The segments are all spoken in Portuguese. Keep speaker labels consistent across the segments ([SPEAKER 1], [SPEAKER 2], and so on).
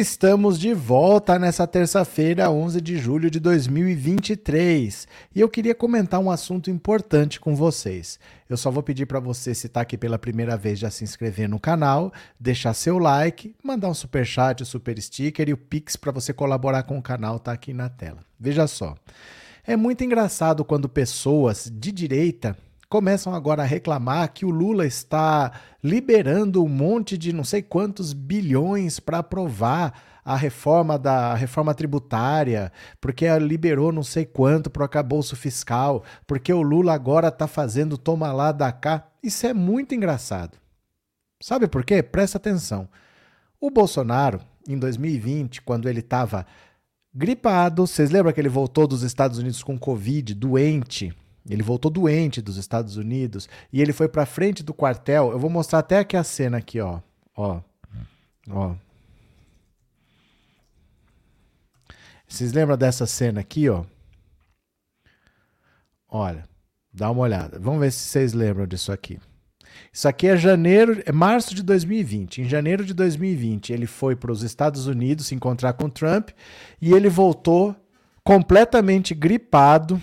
[SPEAKER 1] Estamos de volta nessa terça-feira, 11 de julho de 2023. E eu queria comentar um assunto importante com vocês. Eu só vou pedir para você, se está aqui pela primeira vez, já se inscrever no canal, deixar seu like, mandar um super chat, um super sticker e o Pix para você colaborar com o canal está aqui na tela. Veja só. É muito engraçado quando pessoas de direita começam agora a reclamar que o Lula está liberando um monte de não sei quantos bilhões para aprovar a reforma da a reforma tributária, porque liberou não sei quanto para o acabouço fiscal, porque o Lula agora está fazendo toma lá da cá. Isso é muito engraçado. Sabe por quê? Presta atenção. O Bolsonaro, em 2020, quando ele estava gripado, vocês lembram que ele voltou dos Estados Unidos com Covid, doente, ele voltou doente dos Estados Unidos e ele foi para frente do quartel. Eu vou mostrar até aqui a cena aqui, ó. Ó. Ó. Vocês lembram dessa cena aqui, ó? Olha, dá uma olhada. Vamos ver se vocês lembram disso aqui. Isso aqui é janeiro, é março de 2020. Em janeiro de 2020, ele foi para os Estados Unidos se encontrar com Trump e ele voltou completamente gripado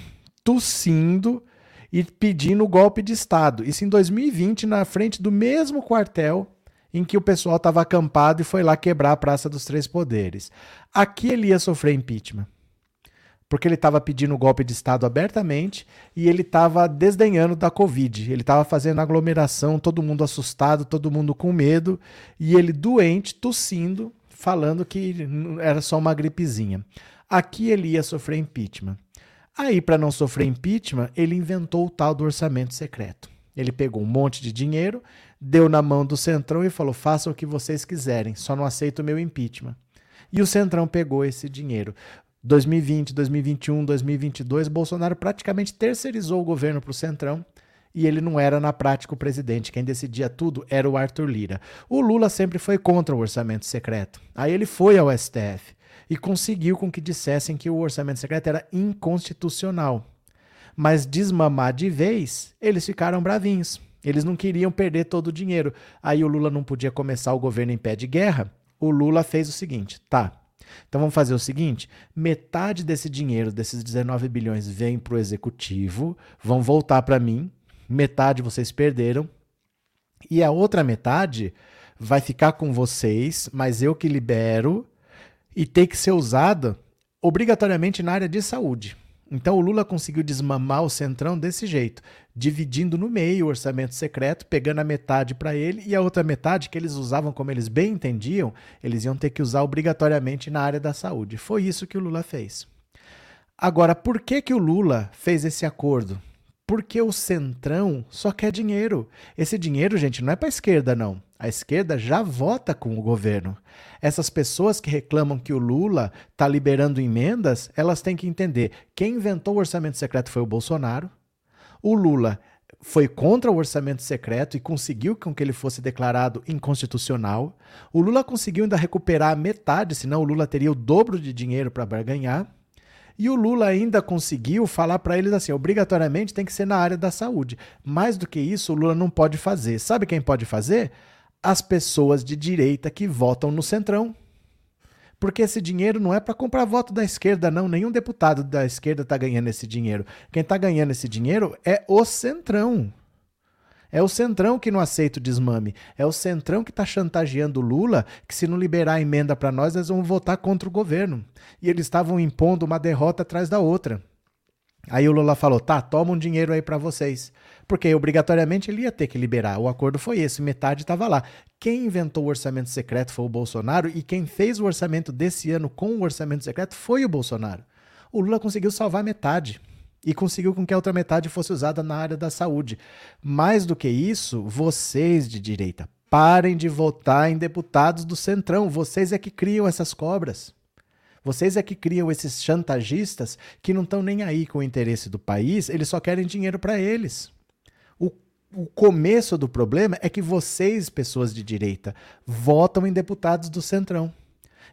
[SPEAKER 1] tossindo e pedindo golpe de Estado. Isso em 2020, na frente do mesmo quartel em que o pessoal estava acampado e foi lá quebrar a Praça dos Três Poderes. Aqui ele ia sofrer impeachment. Porque ele estava pedindo golpe de Estado abertamente e ele estava desdenhando da Covid. Ele estava fazendo aglomeração, todo mundo assustado, todo mundo com medo, e ele doente, tossindo, falando que era só uma gripezinha. Aqui ele ia sofrer impeachment. Aí, para não sofrer impeachment, ele inventou o tal do orçamento secreto. Ele pegou um monte de dinheiro, deu na mão do Centrão e falou: façam o que vocês quiserem, só não aceito o meu impeachment. E o Centrão pegou esse dinheiro. 2020, 2021, 2022, Bolsonaro praticamente terceirizou o governo para o Centrão e ele não era na prática o presidente. Quem decidia tudo era o Arthur Lira. O Lula sempre foi contra o orçamento secreto. Aí ele foi ao STF e conseguiu com que dissessem que o orçamento secreto era inconstitucional. Mas desmamar de vez, eles ficaram bravinhos. Eles não queriam perder todo o dinheiro. Aí o Lula não podia começar o governo em pé de guerra. O Lula fez o seguinte: tá, então vamos fazer o seguinte: metade desse dinheiro, desses 19 bilhões, vem para o executivo, vão voltar para mim, metade vocês perderam, e a outra metade vai ficar com vocês, mas eu que libero e tem que ser usada obrigatoriamente na área de saúde. Então o Lula conseguiu desmamar o Centrão desse jeito, dividindo no meio o orçamento secreto, pegando a metade para ele e a outra metade que eles usavam como eles bem entendiam, eles iam ter que usar obrigatoriamente na área da saúde. Foi isso que o Lula fez. Agora, por que que o Lula fez esse acordo? Porque o Centrão só quer dinheiro. Esse dinheiro, gente, não é para esquerda, não. A esquerda já vota com o governo. Essas pessoas que reclamam que o Lula está liberando emendas, elas têm que entender: quem inventou o orçamento secreto foi o Bolsonaro. O Lula foi contra o orçamento secreto e conseguiu com que ele fosse declarado inconstitucional. O Lula conseguiu ainda recuperar metade, senão o Lula teria o dobro de dinheiro para barganhar. E o Lula ainda conseguiu falar para eles assim: obrigatoriamente tem que ser na área da saúde. Mais do que isso, o Lula não pode fazer. Sabe quem pode fazer? As pessoas de direita que votam no Centrão. Porque esse dinheiro não é para comprar voto da esquerda, não. Nenhum deputado da esquerda está ganhando esse dinheiro. Quem está ganhando esse dinheiro é o Centrão. É o Centrão que não aceita o desmame. É o Centrão que está chantageando o Lula que, se não liberar a emenda para nós, eles vão votar contra o governo. E eles estavam impondo uma derrota atrás da outra. Aí o Lula falou: tá, toma um dinheiro aí para vocês. Porque obrigatoriamente ele ia ter que liberar. O acordo foi esse, metade estava lá. Quem inventou o orçamento secreto foi o Bolsonaro e quem fez o orçamento desse ano com o orçamento secreto foi o Bolsonaro. O Lula conseguiu salvar metade e conseguiu com que a outra metade fosse usada na área da saúde. Mais do que isso, vocês de direita, parem de votar em deputados do Centrão. Vocês é que criam essas cobras. Vocês é que criam esses chantagistas que não estão nem aí com o interesse do país, eles só querem dinheiro para eles. O, começo do problema é que vocês, pessoas de direita, votam em deputados do Centrão.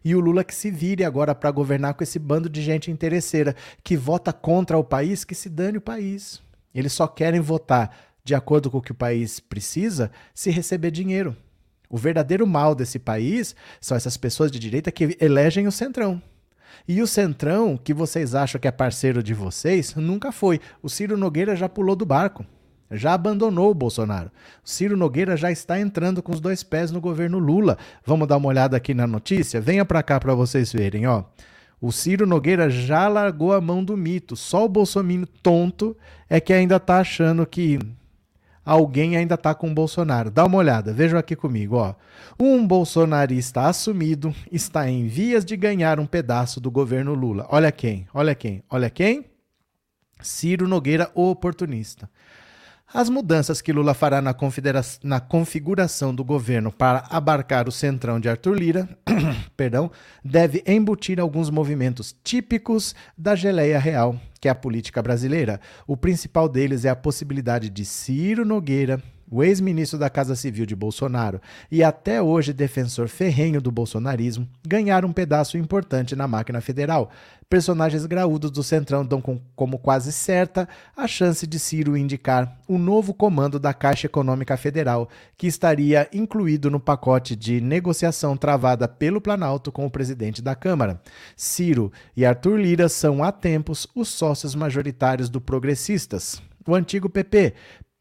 [SPEAKER 1] E o Lula que se vire agora para governar com esse bando de gente interesseira que vota contra o país, que se dane o país. Eles só querem votar de acordo com o que o país precisa se receber dinheiro. O verdadeiro mal desse país são essas pessoas de direita que elegem o centrão. E o Centrão, que vocês acham que é parceiro de vocês, nunca foi. O Ciro Nogueira já pulou do barco. Já abandonou o Bolsonaro. Ciro Nogueira já está entrando com os dois pés no governo Lula. Vamos dar uma olhada aqui na notícia? Venha para cá para vocês verem, ó. O Ciro Nogueira já largou a mão do mito. Só o Bolsonaro tonto é que ainda está achando que alguém ainda está com o Bolsonaro. Dá uma olhada, vejam aqui comigo. Ó. Um bolsonarista assumido está em vias de ganhar um pedaço do governo Lula. Olha quem, olha quem, olha quem? Ciro Nogueira, o oportunista. As mudanças que Lula fará na, na, configuração do governo para abarcar o centrão de Arthur Lira, perdão, deve embutir alguns movimentos típicos da geleia real, que é a política brasileira. O principal deles é a possibilidade de Ciro Nogueira o ex-ministro da Casa Civil de Bolsonaro e até hoje defensor ferrenho do bolsonarismo, ganharam um pedaço importante na máquina federal. Personagens graúdos do Centrão dão com, como quase certa a chance de Ciro indicar o novo comando da Caixa Econômica Federal, que estaria incluído no pacote de negociação travada pelo Planalto com o presidente da Câmara. Ciro e Arthur Lira são há tempos os sócios majoritários do Progressistas o antigo PP,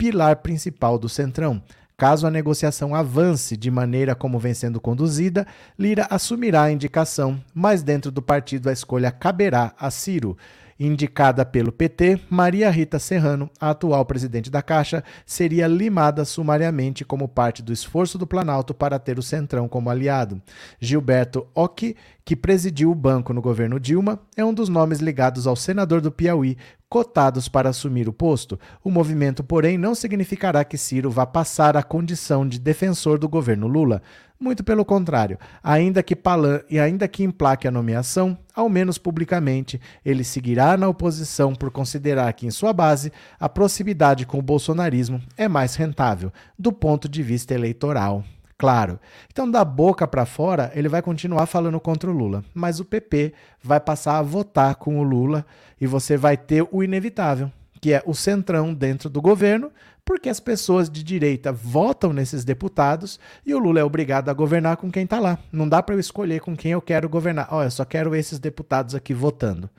[SPEAKER 1] pilar principal do Centrão. Caso a negociação avance de maneira como vem sendo conduzida, Lira assumirá a indicação, mas dentro do partido a escolha caberá a Ciro. Indicada pelo PT, Maria Rita Serrano, a atual presidente da Caixa, seria limada sumariamente como parte do esforço do Planalto para ter o Centrão como aliado. Gilberto Occhi, que presidiu o banco no governo Dilma, é um dos nomes ligados ao senador do Piauí, cotados para assumir o posto. O movimento, porém, não significará que Ciro vá passar a condição de defensor do governo Lula. Muito pelo contrário, ainda que Palan e ainda que implaque a nomeação, ao menos publicamente, ele seguirá na oposição por considerar que em sua base a proximidade com o bolsonarismo é mais rentável do ponto de vista eleitoral claro. Então, da boca para fora, ele vai continuar falando contra o Lula, mas o PP vai passar a votar com o Lula e você vai ter o inevitável, que é o centrão dentro do governo, porque as pessoas de direita votam nesses deputados e o Lula é obrigado a governar com quem está lá. Não dá para eu escolher com quem eu quero governar. Olha, eu só quero esses deputados aqui votando.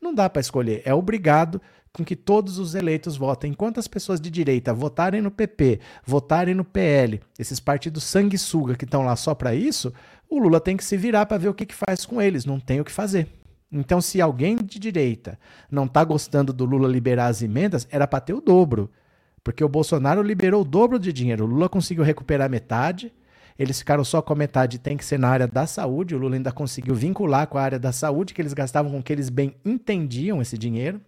[SPEAKER 1] Não dá para escolher, é obrigado com que todos os eleitos votem. Enquanto as pessoas de direita votarem no PP, votarem no PL, esses partidos sanguessuga que estão lá só para isso, o Lula tem que se virar para ver o que, que faz com eles. Não tem o que fazer. Então, se alguém de direita não está gostando do Lula liberar as emendas, era para ter o dobro. Porque o Bolsonaro liberou o dobro de dinheiro. O Lula conseguiu recuperar metade. Eles ficaram só com a metade, tem que ser na área da saúde. O Lula ainda conseguiu vincular com a área da saúde, que eles gastavam com que eles bem entendiam esse dinheiro.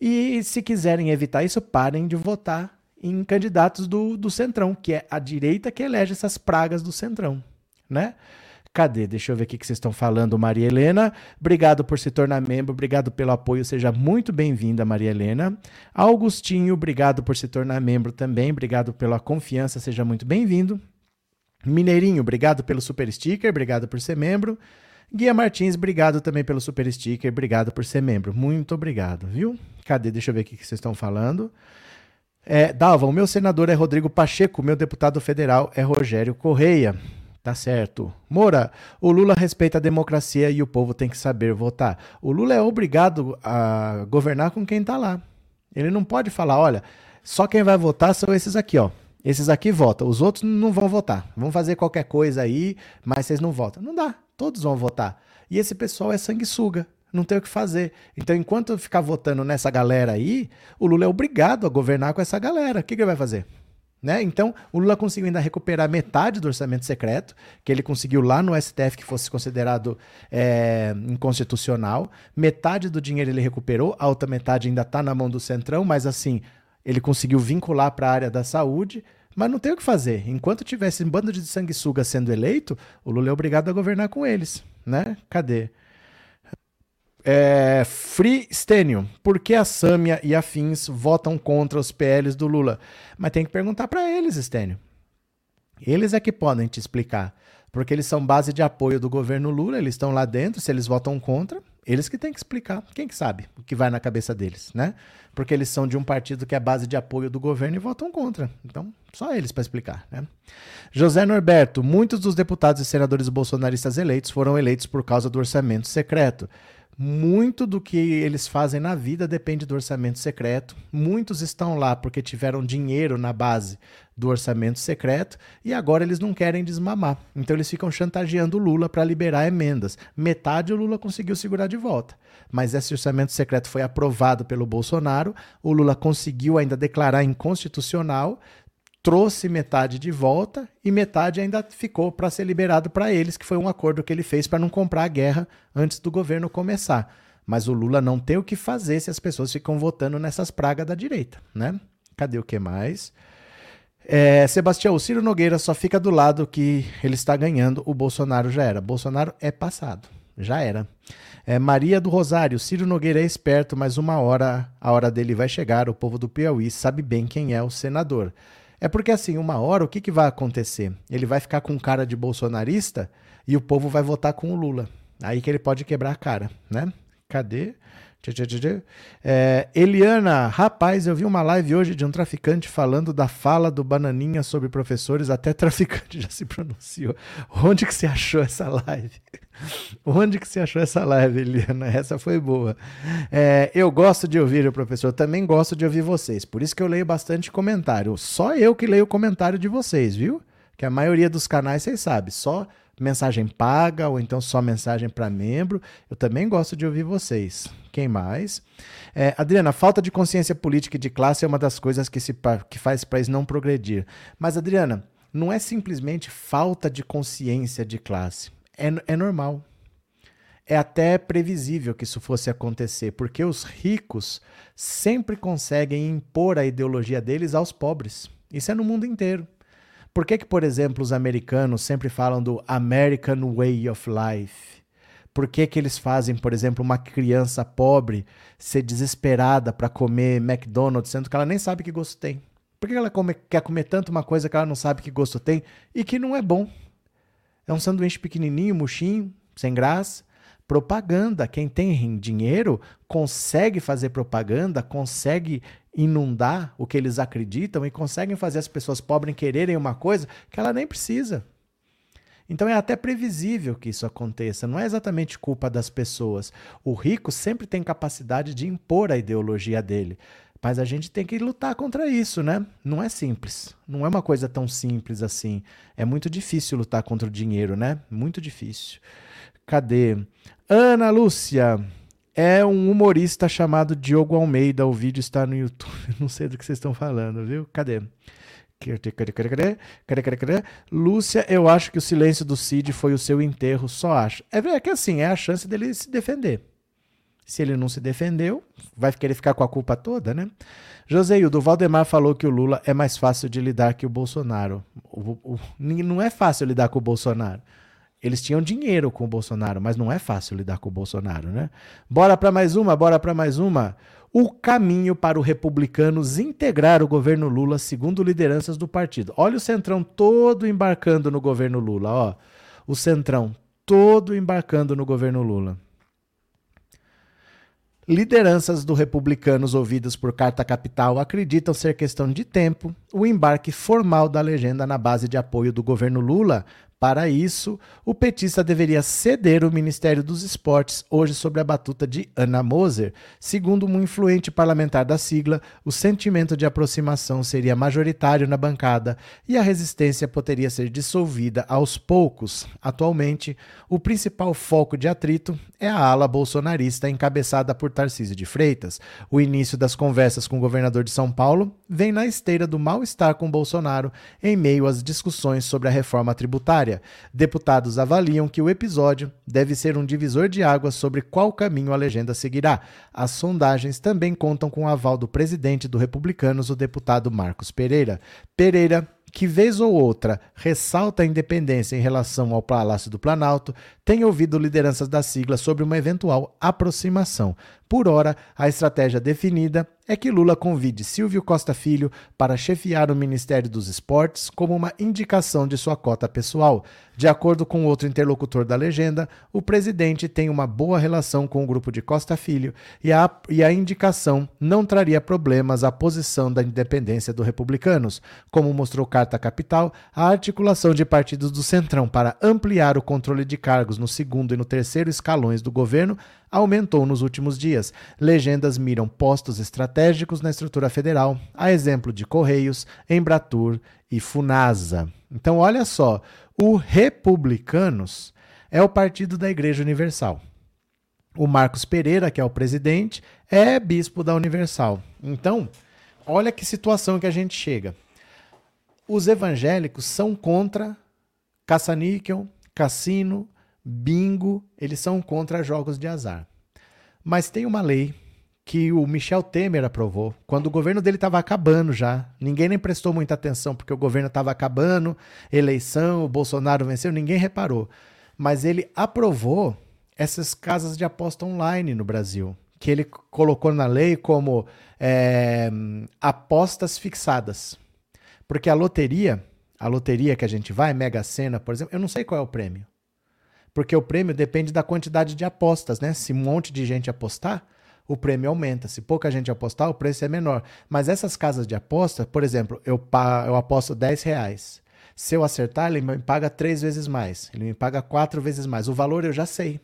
[SPEAKER 1] E se quiserem evitar isso, parem de votar em candidatos do, do Centrão, que é a direita que elege essas pragas do Centrão, né? Cadê? Deixa eu ver o que vocês estão falando, Maria Helena. Obrigado por se tornar membro, obrigado pelo apoio, seja muito bem-vinda, Maria Helena. Augustinho, obrigado por se tornar membro também, obrigado pela confiança, seja muito bem-vindo. Mineirinho, obrigado pelo super sticker, obrigado por ser membro. Guia Martins, obrigado também pelo super sticker, obrigado por ser membro. Muito obrigado, viu? Cadê? Deixa eu ver o que vocês estão falando. É, Dalva, o meu senador é Rodrigo Pacheco, meu deputado federal é Rogério Correia. Tá certo. Moura, o Lula respeita a democracia e o povo tem que saber votar. O Lula é obrigado a governar com quem tá lá. Ele não pode falar, olha, só quem vai votar são esses aqui, ó. Esses aqui votam, os outros não vão votar. Vão fazer qualquer coisa aí, mas vocês não votam. Não dá, todos vão votar. E esse pessoal é sanguessuga não tem o que fazer. Então, enquanto ficar votando nessa galera aí, o Lula é obrigado a governar com essa galera. O que, que ele vai fazer? Né? Então, o Lula conseguiu ainda recuperar metade do orçamento secreto, que ele conseguiu lá no STF, que fosse considerado é, inconstitucional. Metade do dinheiro ele recuperou, a outra metade ainda está na mão do Centrão, mas assim, ele conseguiu vincular para a área da saúde. Mas não tem o que fazer. Enquanto tivesse um bando de sanguessuga sendo eleito, o Lula é obrigado a governar com eles. Né? Cadê? É, Free Stênio, por que a Sâmia e afins votam contra os PLs do Lula? Mas tem que perguntar para eles, Stênio. Eles é que podem te explicar. porque eles são base de apoio do governo Lula, eles estão lá dentro, se eles votam contra, eles que têm que explicar. Quem que sabe o que vai na cabeça deles, né? Porque eles são de um partido que é base de apoio do governo e votam contra. Então, só eles para explicar, né? José Norberto, muitos dos deputados e senadores bolsonaristas eleitos foram eleitos por causa do orçamento secreto. Muito do que eles fazem na vida depende do orçamento secreto. Muitos estão lá porque tiveram dinheiro na base do orçamento secreto e agora eles não querem desmamar. Então eles ficam chantageando o Lula para liberar emendas. Metade o Lula conseguiu segurar de volta. Mas esse orçamento secreto foi aprovado pelo Bolsonaro. O Lula conseguiu ainda declarar inconstitucional trouxe metade de volta e metade ainda ficou para ser liberado para eles, que foi um acordo que ele fez para não comprar a guerra antes do governo começar. Mas o Lula não tem o que fazer se as pessoas ficam votando nessas pragas da direita, né? Cadê o que mais? É, Sebastião, o Ciro Nogueira só fica do lado que ele está ganhando, o Bolsonaro já era. Bolsonaro é passado, já era. É, Maria do Rosário, Ciro Nogueira é esperto, mas uma hora a hora dele vai chegar. O povo do Piauí sabe bem quem é o senador. É porque assim, uma hora o que, que vai acontecer? Ele vai ficar com cara de bolsonarista e o povo vai votar com o Lula. Aí que ele pode quebrar a cara, né? Cadê? É, Eliana, rapaz, eu vi uma live hoje de um traficante falando da fala do Bananinha sobre professores, até traficante já se pronunciou. Onde que você achou essa live? Onde que você achou essa live, Eliana? Essa foi boa. É, eu gosto de ouvir o professor, também gosto de ouvir vocês, por isso que eu leio bastante comentário. Só eu que leio o comentário de vocês, viu? Que a maioria dos canais, vocês sabem, só mensagem paga ou então só mensagem para membro. Eu também gosto de ouvir vocês. Quem mais? É, Adriana, falta de consciência política e de classe é uma das coisas que, se, que faz o país não progredir. Mas, Adriana, não é simplesmente falta de consciência de classe. É, é normal. É até previsível que isso fosse acontecer, porque os ricos sempre conseguem impor a ideologia deles aos pobres. Isso é no mundo inteiro. Por que, que, por exemplo, os americanos sempre falam do American Way of Life? Por que, que eles fazem, por exemplo, uma criança pobre ser desesperada para comer McDonald's, sendo que ela nem sabe que gosto tem? Por que ela come, quer comer tanto uma coisa que ela não sabe que gosto tem e que não é bom? É um sanduíche pequenininho, murchinho, sem graça. Propaganda. Quem tem dinheiro consegue fazer propaganda, consegue inundar o que eles acreditam e conseguem fazer as pessoas pobres quererem uma coisa que ela nem precisa. Então é até previsível que isso aconteça, não é exatamente culpa das pessoas. O rico sempre tem capacidade de impor a ideologia dele. Mas a gente tem que lutar contra isso, né? Não é simples. Não é uma coisa tão simples assim. É muito difícil lutar contra o dinheiro, né? Muito difícil. Cadê? Ana Lúcia, é um humorista chamado Diogo Almeida. O vídeo está no YouTube. Não sei do que vocês estão falando, viu? Cadê? Lúcia, eu acho que o silêncio do Cid foi o seu enterro, só acho. É, é que assim, é a chance dele se defender. Se ele não se defendeu, vai querer ficar com a culpa toda, né? Joseildo, Valdemar falou que o Lula é mais fácil de lidar que o Bolsonaro. O, o, não é fácil lidar com o Bolsonaro. Eles tinham dinheiro com o Bolsonaro, mas não é fácil lidar com o Bolsonaro, né? Bora para mais uma, bora para mais uma. O caminho para o republicanos integrar o governo Lula, segundo lideranças do partido. Olha o Centrão todo embarcando no governo Lula, ó. O Centrão todo embarcando no governo Lula. Lideranças do republicanos ouvidas por Carta Capital acreditam ser questão de tempo o embarque formal da legenda na base de apoio do governo Lula para isso, o petista deveria ceder o Ministério dos Esportes, hoje sob a batuta de Ana Moser. Segundo um influente parlamentar da sigla, o sentimento de aproximação seria majoritário na bancada e a resistência poderia ser dissolvida aos poucos. Atualmente, o principal foco de atrito é a ala bolsonarista encabeçada por Tarcísio de Freitas. O início das conversas com o governador de São Paulo vem na esteira do mal-estar com Bolsonaro em meio às discussões sobre a reforma tributária Deputados avaliam que o episódio deve ser um divisor de águas sobre qual caminho a legenda seguirá. As sondagens também contam com o aval do presidente do Republicanos, o deputado Marcos Pereira. Pereira que vez ou outra ressalta a independência em relação ao Palácio do Planalto, tem ouvido lideranças da sigla sobre uma eventual aproximação. Por ora, a estratégia definida é que Lula convide Silvio Costa Filho para chefiar o Ministério dos Esportes como uma indicação de sua cota pessoal. De acordo com outro interlocutor da legenda, o presidente tem uma boa relação com o grupo de Costa Filho e a, e a indicação não traria problemas à posição da independência dos republicanos. Como mostrou Carta Capital, a articulação de partidos do Centrão para ampliar o controle de cargos no segundo e no terceiro escalões do governo aumentou nos últimos dias. Legendas miram postos estratégicos na estrutura federal, a exemplo de Correios, Embratur e Funasa. Então, olha só, o Republicanos é o partido da Igreja Universal. O Marcos Pereira, que é o presidente, é bispo da Universal. Então, olha que situação que a gente chega. Os evangélicos são contra caça-níquel, cassino, bingo, eles são contra jogos de azar. Mas tem uma lei que o Michel Temer aprovou, quando o governo dele estava acabando já. Ninguém nem prestou muita atenção, porque o governo estava acabando, eleição, o Bolsonaro venceu, ninguém reparou. Mas ele aprovou essas casas de aposta online no Brasil, que ele colocou na lei como é, apostas fixadas. Porque a loteria, a loteria que a gente vai, Mega Sena, por exemplo, eu não sei qual é o prêmio porque o prêmio depende da quantidade de apostas, né? Se um monte de gente apostar, o prêmio aumenta. Se pouca gente apostar, o preço é menor. Mas essas casas de aposta, por exemplo, eu, eu aposto 10 reais. Se eu acertar, ele me paga três vezes mais. Ele me paga quatro vezes mais. O valor eu já sei.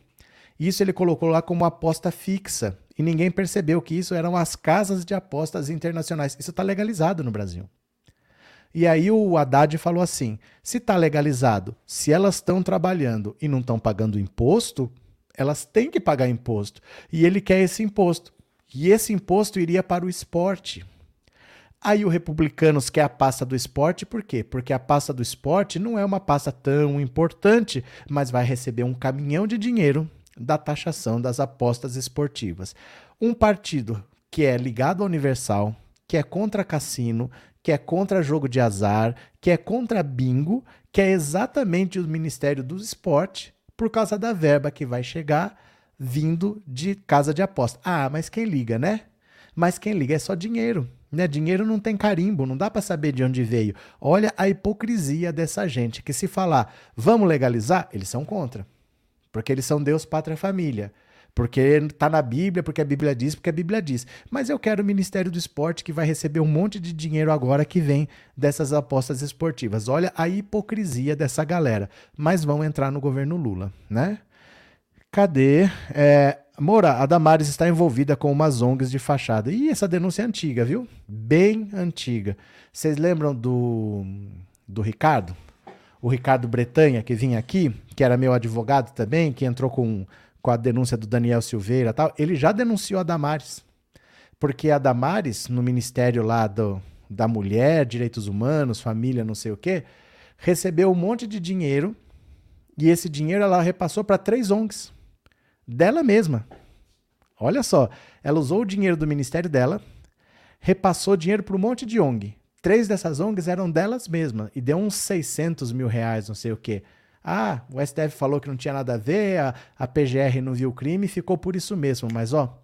[SPEAKER 1] Isso ele colocou lá como aposta fixa. E ninguém percebeu que isso eram as casas de apostas internacionais. Isso está legalizado no Brasil. E aí o Haddad falou assim: se está legalizado, se elas estão trabalhando e não estão pagando imposto, elas têm que pagar imposto. E ele quer esse imposto. E esse imposto iria para o esporte. Aí o Republicanos quer a pasta do esporte, por quê? Porque a pasta do esporte não é uma pasta tão importante, mas vai receber um caminhão de dinheiro da taxação das apostas esportivas. Um partido que é ligado à Universal, que é contra cassino, que é contra jogo de azar, que é contra bingo, que é exatamente o Ministério do Esporte, por causa da verba que vai chegar vindo de casa de aposta. Ah, mas quem liga, né? Mas quem liga é só dinheiro. Né? Dinheiro não tem carimbo, não dá para saber de onde veio. Olha a hipocrisia dessa gente que se falar, vamos legalizar, eles são contra. Porque eles são Deus, pátria, família porque está na Bíblia, porque a Bíblia diz, porque a Bíblia diz. Mas eu quero o Ministério do Esporte que vai receber um monte de dinheiro agora que vem dessas apostas esportivas. Olha a hipocrisia dessa galera. Mas vão entrar no governo Lula, né? Cadê? É, Moura, a Damares está envolvida com umas ONGs de fachada. E essa denúncia é antiga, viu? Bem antiga. Vocês lembram do, do Ricardo? O Ricardo Bretanha, que vinha aqui, que era meu advogado também, que entrou com com a denúncia do Daniel Silveira tal, ele já denunciou a Damares. Porque a Damares, no Ministério lá do, da Mulher, Direitos Humanos, Família, não sei o quê, recebeu um monte de dinheiro e esse dinheiro ela repassou para três ONGs dela mesma. Olha só, ela usou o dinheiro do ministério dela, repassou dinheiro para um monte de ONG. Três dessas ONGs eram delas mesmas e deu uns 600 mil reais, não sei o quê. Ah, o STF falou que não tinha nada a ver, a, a PGR não viu o crime ficou por isso mesmo. Mas, ó,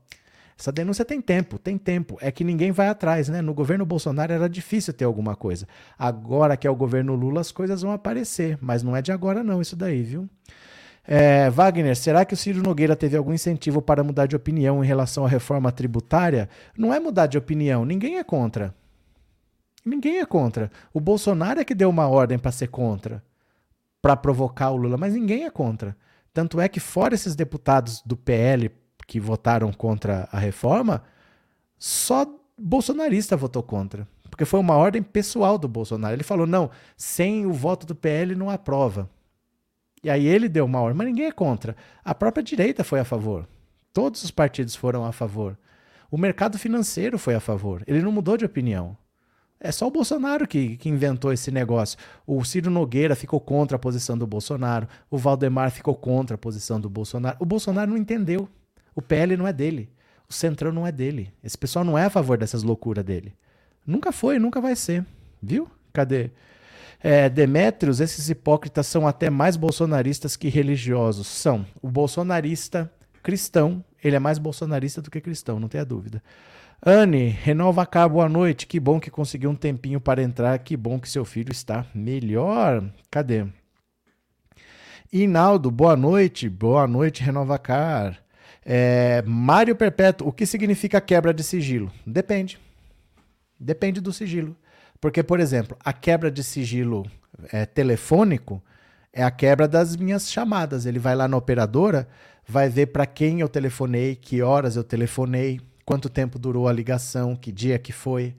[SPEAKER 1] essa denúncia tem tempo, tem tempo. É que ninguém vai atrás, né? No governo Bolsonaro era difícil ter alguma coisa. Agora que é o governo Lula, as coisas vão aparecer. Mas não é de agora, não, isso daí, viu? É, Wagner, será que o Ciro Nogueira teve algum incentivo para mudar de opinião em relação à reforma tributária? Não é mudar de opinião, ninguém é contra. Ninguém é contra. O Bolsonaro é que deu uma ordem para ser contra para provocar o Lula, mas ninguém é contra. Tanto é que, fora esses deputados do PL que votaram contra a reforma, só bolsonarista votou contra. Porque foi uma ordem pessoal do Bolsonaro. Ele falou: não, sem o voto do PL não aprova. E aí ele deu uma ordem, mas ninguém é contra. A própria direita foi a favor. Todos os partidos foram a favor. O mercado financeiro foi a favor. Ele não mudou de opinião. É só o Bolsonaro que, que inventou esse negócio. O Ciro Nogueira ficou contra a posição do Bolsonaro. O Valdemar ficou contra a posição do Bolsonaro. O Bolsonaro não entendeu. O PL não é dele. O Centrão não é dele. Esse pessoal não é a favor dessas loucuras dele. Nunca foi, nunca vai ser. Viu? Cadê? É, Demétrios, esses hipócritas são até mais bolsonaristas que religiosos. São. O bolsonarista cristão, Ele é mais bolsonarista do que cristão, não tenha dúvida. Anne, renova cá, boa noite. Que bom que conseguiu um tempinho para entrar. Que bom que seu filho está melhor. Cadê? Inaldo, boa noite. Boa noite, renova car. É, Mário Perpétuo, o que significa quebra de sigilo? Depende. Depende do sigilo. Porque, por exemplo, a quebra de sigilo é, telefônico é a quebra das minhas chamadas. Ele vai lá na operadora, vai ver para quem eu telefonei, que horas eu telefonei, quanto tempo durou a ligação, que dia que foi.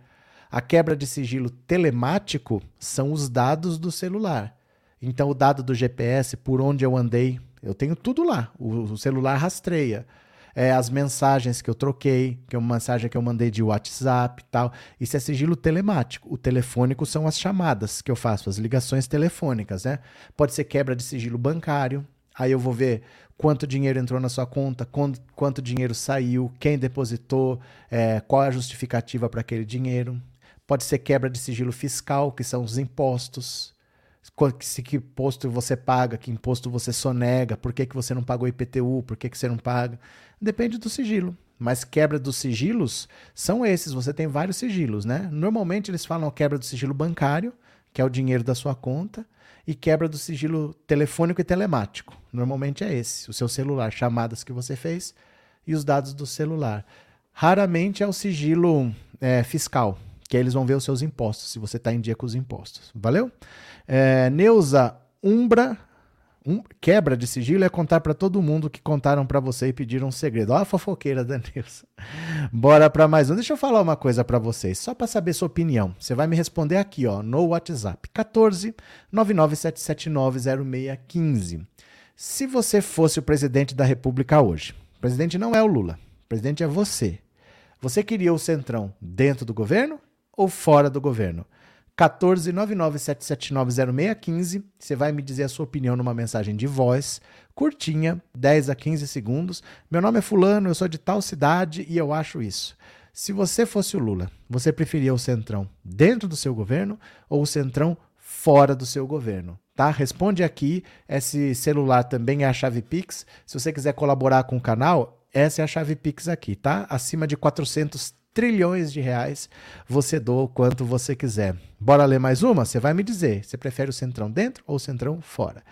[SPEAKER 1] A quebra de sigilo telemático são os dados do celular. Então, o dado do GPS, por onde eu andei, eu tenho tudo lá. O, o celular rastreia é, as mensagens que eu troquei, que é uma mensagem que eu mandei de WhatsApp e tal. Isso é sigilo telemático. O telefônico são as chamadas que eu faço, as ligações telefônicas, né? Pode ser quebra de sigilo bancário. Aí eu vou ver quanto dinheiro entrou na sua conta, quanto, quanto dinheiro saiu, quem depositou, é, qual é a justificativa para aquele dinheiro. Pode ser quebra de sigilo fiscal, que são os impostos se que imposto você paga, que imposto você sonega, por que, que você não pagou IPTU, por que, que você não paga. Depende do sigilo. Mas quebra dos sigilos são esses. Você tem vários sigilos, né? Normalmente eles falam quebra do sigilo bancário, que é o dinheiro da sua conta, e quebra do sigilo telefônico e telemático. Normalmente é esse, o seu celular, chamadas que você fez e os dados do celular. Raramente é o sigilo é, fiscal, que aí eles vão ver os seus impostos, se você está em dia com os impostos. Valeu? É, Neuza Umbra, um, quebra de sigilo é contar para todo mundo que contaram para você e pediram um segredo. Olha a fofoqueira da Neuza. Bora para mais um. Deixa eu falar uma coisa para vocês, só para saber sua opinião. Você vai me responder aqui, ó, no WhatsApp. 14 997790615. Se você fosse o presidente da República hoje, o presidente não é o Lula, o presidente é você. Você queria o Centrão dentro do governo ou fora do governo? 14997790615. Você vai me dizer a sua opinião numa mensagem de voz, curtinha, 10 a 15 segundos. Meu nome é Fulano, eu sou de tal cidade e eu acho isso. Se você fosse o Lula, você preferia o Centrão dentro do seu governo ou o Centrão fora do seu governo? Tá? Responde aqui. Esse celular também é a chave Pix. Se você quiser colaborar com o canal, essa é a chave Pix aqui, tá? Acima de 400 trilhões de reais, você doa o quanto você quiser. Bora ler mais uma? Você vai me dizer, você prefere o centrão dentro ou o centrão fora?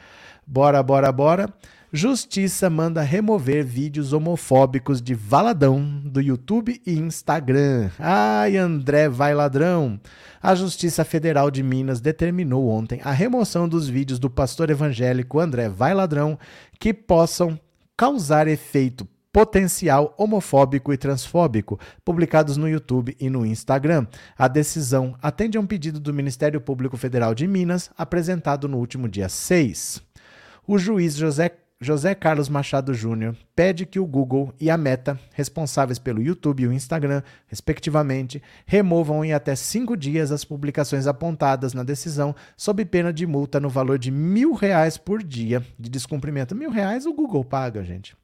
[SPEAKER 1] Bora, bora, bora. Justiça manda remover vídeos homofóbicos de Valadão do YouTube e Instagram. Ai, André vai ladrão. A Justiça Federal de Minas determinou ontem a remoção dos vídeos do pastor evangélico André vai ladrão que possam causar efeito potencial homofóbico e transfóbico, publicados no YouTube e no Instagram. A decisão atende a um pedido do Ministério Público Federal de Minas, apresentado no último dia 6. O juiz José José Carlos Machado Júnior pede que o Google e a Meta, responsáveis pelo YouTube e o Instagram, respectivamente, removam em até cinco dias as publicações apontadas na decisão, sob pena de multa no valor de mil reais por dia de descumprimento. Mil reais o Google paga, gente.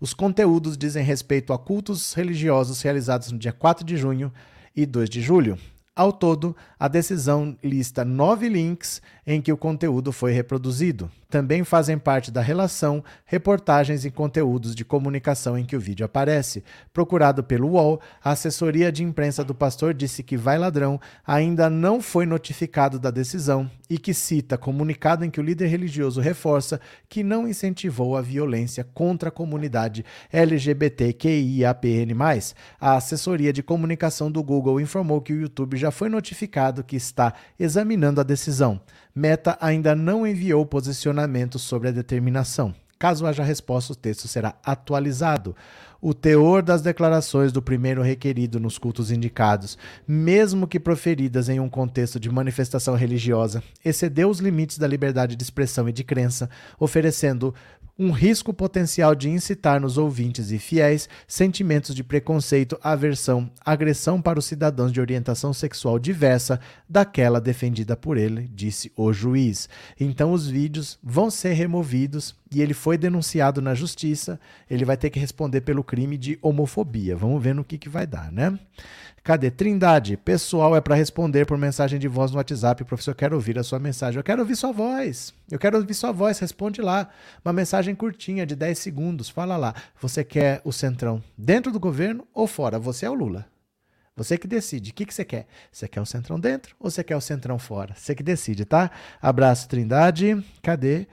[SPEAKER 1] Os conteúdos dizem respeito a cultos religiosos realizados no dia 4 de junho e 2 de julho. Ao todo, a decisão lista nove links em que o conteúdo foi reproduzido. Também fazem parte da relação reportagens e conteúdos de comunicação em que o vídeo aparece. Procurado pelo UOL, a assessoria de imprensa do pastor disse que Vai Ladrão ainda não foi notificado da decisão e que cita comunicado em que o líder religioso reforça que não incentivou a violência contra a comunidade LGBTQIAPN+. A assessoria de comunicação do Google informou que o YouTube já foi notificado que está examinando a decisão. Meta ainda não enviou posicionamento sobre a determinação. Caso haja resposta, o texto será atualizado. O teor das declarações do primeiro requerido nos cultos indicados, mesmo que proferidas em um contexto de manifestação religiosa, excedeu os limites da liberdade de expressão e de crença, oferecendo um risco potencial de incitar nos ouvintes e fiéis sentimentos de preconceito, aversão, agressão para os cidadãos de orientação sexual diversa daquela defendida por ele, disse o juiz. Então os vídeos vão ser removidos e ele foi denunciado na justiça, ele vai ter que responder pelo crime de homofobia. Vamos ver no que, que vai dar, né? Cadê? Trindade, pessoal é para responder por mensagem de voz no WhatsApp. Professor, eu quero ouvir a sua mensagem. Eu quero ouvir sua voz. Eu quero ouvir sua voz. Responde lá. Uma mensagem curtinha, de 10 segundos. Fala lá. Você quer o Centrão dentro do governo ou fora? Você é o Lula. Você que decide. O que, que você quer? Você quer o Centrão dentro ou você quer o Centrão fora? Você que decide, tá? Abraço, Trindade. Cadê?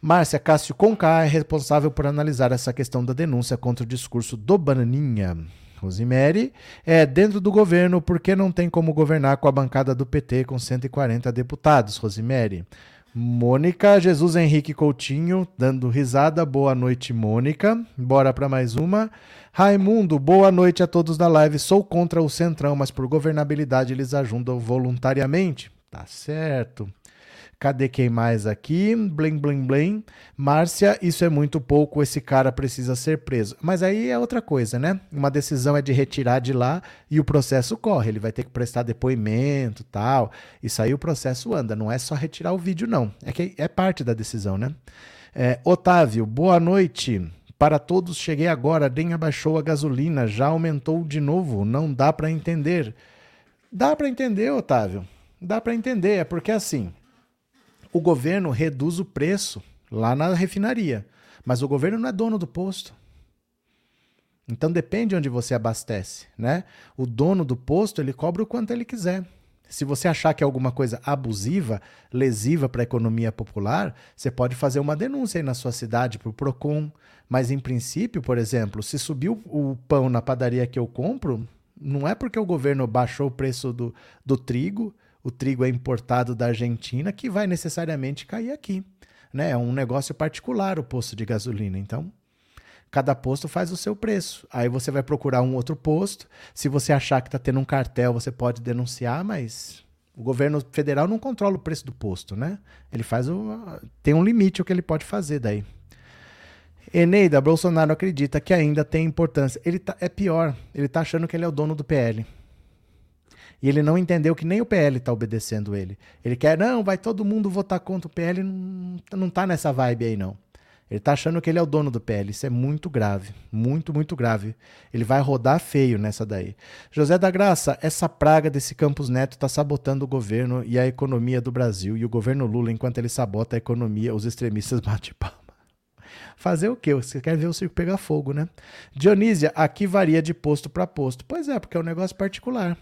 [SPEAKER 1] Márcia Cássio Conká é responsável por analisar essa questão da denúncia contra o discurso do Bananinha. Rosemary é dentro do governo porque não tem como governar com a bancada do PT com 140 deputados. Rosemary. Mônica Jesus Henrique Coutinho dando risada. Boa noite, Mônica. Bora para mais uma. Raimundo, boa noite a todos da live. Sou contra o Centrão, mas por governabilidade eles ajudam voluntariamente. Tá certo. Cadê quem mais aqui? Blim, blim, blim. Márcia, isso é muito pouco, esse cara precisa ser preso. Mas aí é outra coisa, né? Uma decisão é de retirar de lá e o processo corre. Ele vai ter que prestar depoimento tal. Isso aí o processo anda. Não é só retirar o vídeo, não. É que é parte da decisão, né? É, Otávio, boa noite. Para todos, cheguei agora. Nem abaixou a gasolina, já aumentou de novo. Não dá para entender. Dá para entender, Otávio. Dá para entender. É porque assim o governo reduz o preço lá na refinaria, mas o governo não é dono do posto. Então depende onde você abastece, né? O dono do posto, ele cobra o quanto ele quiser. Se você achar que é alguma coisa abusiva, lesiva para a economia popular, você pode fazer uma denúncia aí na sua cidade para o Procon. Mas em princípio, por exemplo, se subiu o pão na padaria que eu compro, não é porque o governo baixou o preço do, do trigo, o trigo é importado da Argentina, que vai necessariamente cair aqui. Né? É um negócio particular o posto de gasolina. Então, cada posto faz o seu preço. Aí você vai procurar um outro posto. Se você achar que está tendo um cartel, você pode denunciar, mas o governo federal não controla o preço do posto, né? Ele faz o. tem um limite o que ele pode fazer daí. Eneida, Bolsonaro acredita que ainda tem importância. Ele tá, é pior, ele está achando que ele é o dono do PL. E ele não entendeu que nem o PL está obedecendo ele. Ele quer, não, vai todo mundo votar contra o PL. Não, não tá nessa vibe aí, não. Ele tá achando que ele é o dono do PL. Isso é muito grave. Muito, muito grave. Ele vai rodar feio nessa daí. José da Graça, essa praga desse Campos Neto está sabotando o governo e a economia do Brasil. E o governo Lula, enquanto ele sabota a economia, os extremistas batem palma. Fazer o quê? Você quer ver o circo pegar fogo, né? Dionísia, aqui varia de posto para posto. Pois é, porque é um negócio particular.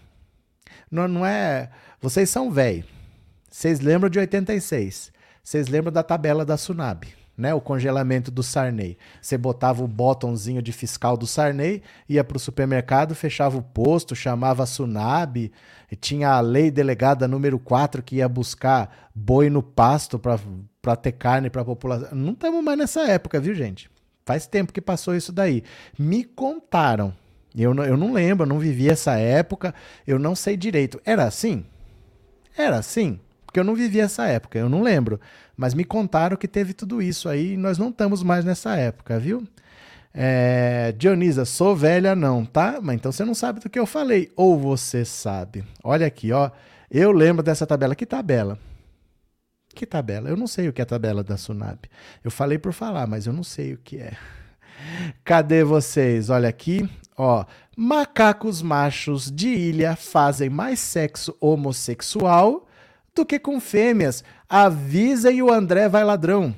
[SPEAKER 1] Não, não é. Vocês são velho. Vocês lembram de 86. Vocês lembram da tabela da Sunab, né? O congelamento do Sarney. Você botava o botãozinho de fiscal do Sarney, ia para o supermercado, fechava o posto, chamava a Sunab, tinha a lei delegada número 4 que ia buscar boi no pasto para ter carne para a população. Não estamos mais nessa época, viu, gente? Faz tempo que passou isso daí. Me contaram eu não, eu não lembro, eu não vivi essa época, eu não sei direito. Era assim? Era assim? Porque eu não vivi essa época, eu não lembro. Mas me contaram que teve tudo isso aí e nós não estamos mais nessa época, viu? É, Dionisa, sou velha não, tá? Mas então você não sabe do que eu falei. Ou você sabe. Olha aqui, ó. Eu lembro dessa tabela. Que tabela? Que tabela? Eu não sei o que é a tabela da Sunab. Eu falei por falar, mas eu não sei o que é. Cadê vocês? Olha aqui. Ó, macacos machos de ilha fazem mais sexo homossexual do que com fêmeas. Avisem o André vai ladrão.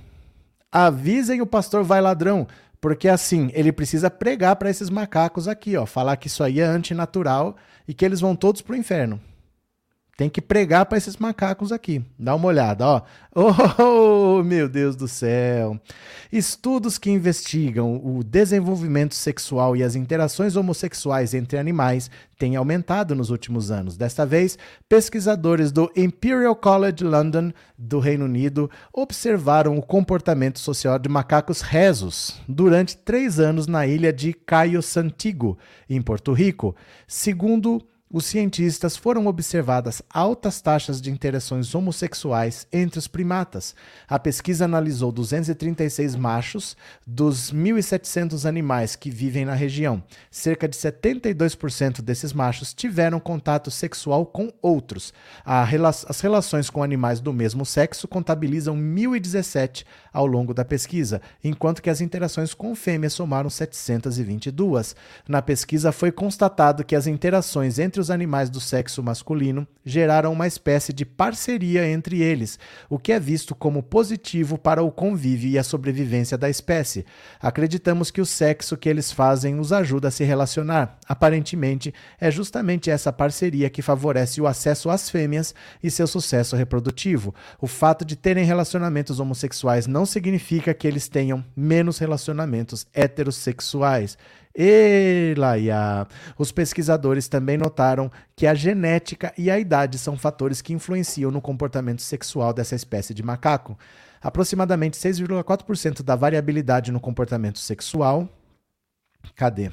[SPEAKER 1] Avisem o pastor vai ladrão. Porque assim, ele precisa pregar para esses macacos aqui, ó, falar que isso aí é antinatural e que eles vão todos pro inferno. Tem que pregar para esses macacos aqui. Dá uma olhada, ó. Oh, meu Deus do céu. Estudos que investigam o desenvolvimento sexual e as interações homossexuais entre animais têm aumentado nos últimos anos. Desta vez, pesquisadores do Imperial College London, do Reino Unido, observaram o comportamento social de macacos rezos durante três anos na ilha de Cayo Santiago, em Porto Rico. Segundo os cientistas foram observadas altas taxas de interações homossexuais entre os primatas. A pesquisa analisou 236 machos dos 1.700 animais que vivem na região. Cerca de 72% desses machos tiveram contato sexual com outros. As relações com animais do mesmo sexo contabilizam 1.017 ao longo da pesquisa, enquanto que as interações com fêmeas somaram 722. Na pesquisa foi constatado que as interações entre entre os animais do sexo masculino geraram uma espécie de parceria entre eles, o que é visto como positivo para o convívio e a sobrevivência da espécie. Acreditamos que o sexo que eles fazem os ajuda a se relacionar. Aparentemente, é justamente essa parceria que favorece o acesso às fêmeas e seu sucesso reprodutivo. O fato de terem relacionamentos homossexuais não significa que eles tenham menos relacionamentos heterossexuais. E Laia. Os pesquisadores também notaram que a genética e a idade são fatores que influenciam no comportamento sexual dessa espécie de macaco. Aproximadamente 6,4% da variabilidade no comportamento sexual. Cadê?